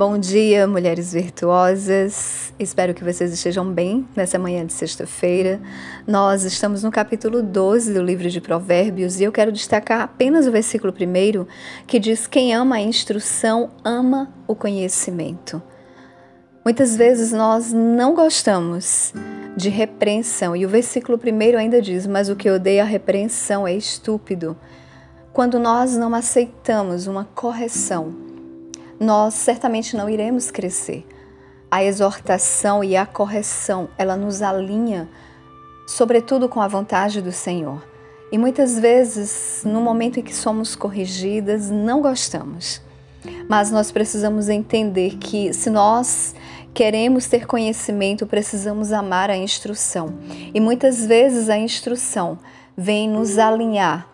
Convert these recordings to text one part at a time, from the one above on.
Bom dia, mulheres virtuosas. Espero que vocês estejam bem nessa manhã de sexta-feira. Nós estamos no capítulo 12 do livro de Provérbios e eu quero destacar apenas o versículo primeiro que diz: Quem ama a instrução ama o conhecimento. Muitas vezes nós não gostamos de repreensão e o versículo primeiro ainda diz: Mas o que odeia a repreensão é estúpido. Quando nós não aceitamos uma correção, nós certamente não iremos crescer. A exortação e a correção, ela nos alinha, sobretudo com a vontade do Senhor. E muitas vezes, no momento em que somos corrigidas, não gostamos. Mas nós precisamos entender que se nós queremos ter conhecimento, precisamos amar a instrução. E muitas vezes a instrução vem nos alinhar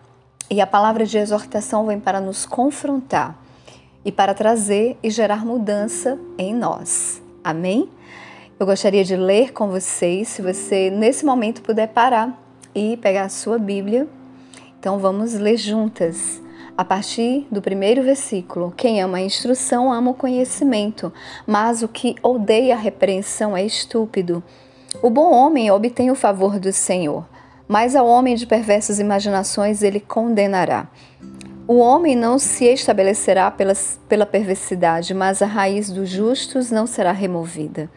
e a palavra de exortação vem para nos confrontar e para trazer e gerar mudança em nós. Amém? Eu gostaria de ler com vocês, se você nesse momento puder parar e pegar a sua Bíblia. Então vamos ler juntas. A partir do primeiro versículo: Quem ama a instrução ama o conhecimento, mas o que odeia a repreensão é estúpido. O bom homem obtém o favor do Senhor, mas ao homem de perversas imaginações ele condenará. O homem não se estabelecerá pela perversidade, mas a raiz dos justos não será removida.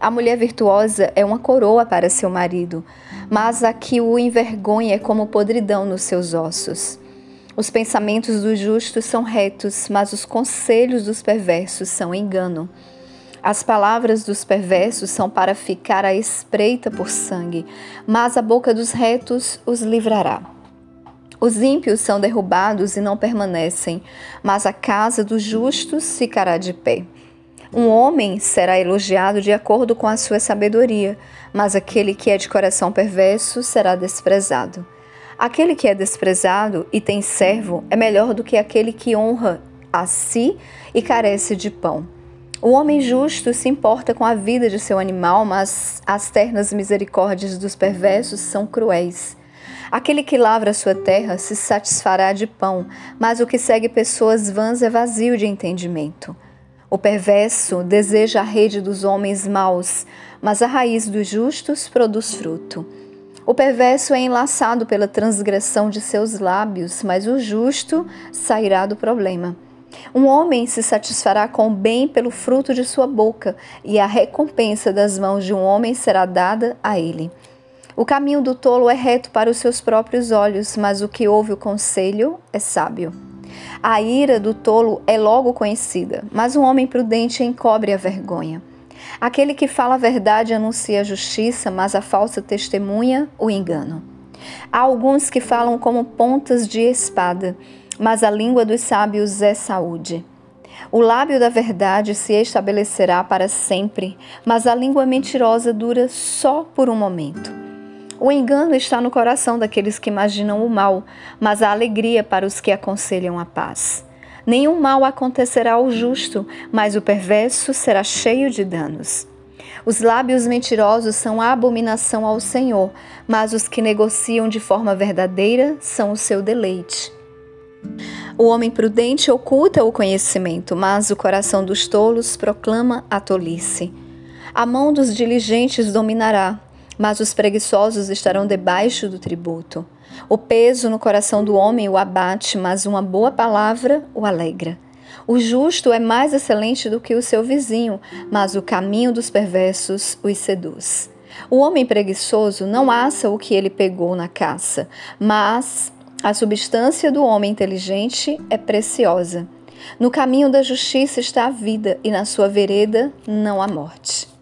A mulher virtuosa é uma coroa para seu marido, mas a que o envergonha é como podridão nos seus ossos. Os pensamentos dos justos são retos, mas os conselhos dos perversos são engano. As palavras dos perversos são para ficar à espreita por sangue, mas a boca dos retos os livrará. Os ímpios são derrubados e não permanecem, mas a casa dos justos ficará de pé. Um homem será elogiado de acordo com a sua sabedoria, mas aquele que é de coração perverso será desprezado. Aquele que é desprezado e tem servo é melhor do que aquele que honra a si e carece de pão. O homem justo se importa com a vida de seu animal, mas as ternas misericórdias dos perversos são cruéis. Aquele que lavra sua terra se satisfará de pão, mas o que segue pessoas vãs é vazio de entendimento. O perverso deseja a rede dos homens maus, mas a raiz dos justos produz fruto. O perverso é enlaçado pela transgressão de seus lábios, mas o justo sairá do problema. Um homem se satisfará com o bem pelo fruto de sua boca, e a recompensa das mãos de um homem será dada a ele. O caminho do tolo é reto para os seus próprios olhos, mas o que ouve o conselho é sábio. A ira do tolo é logo conhecida, mas um homem prudente encobre a vergonha. Aquele que fala a verdade anuncia a justiça, mas a falsa testemunha o engano. Há alguns que falam como pontas de espada, mas a língua dos sábios é saúde. O lábio da verdade se estabelecerá para sempre, mas a língua mentirosa dura só por um momento. O engano está no coração daqueles que imaginam o mal, mas a alegria para os que aconselham a paz. Nenhum mal acontecerá ao justo, mas o perverso será cheio de danos. Os lábios mentirosos são a abominação ao Senhor, mas os que negociam de forma verdadeira são o seu deleite. O homem prudente oculta o conhecimento, mas o coração dos tolos proclama a tolice. A mão dos diligentes dominará, mas os preguiçosos estarão debaixo do tributo. O peso no coração do homem o abate, mas uma boa palavra o alegra. O justo é mais excelente do que o seu vizinho, mas o caminho dos perversos os seduz. O homem preguiçoso não assa o que ele pegou na caça, mas a substância do homem inteligente é preciosa. No caminho da justiça está a vida, e na sua vereda não há morte.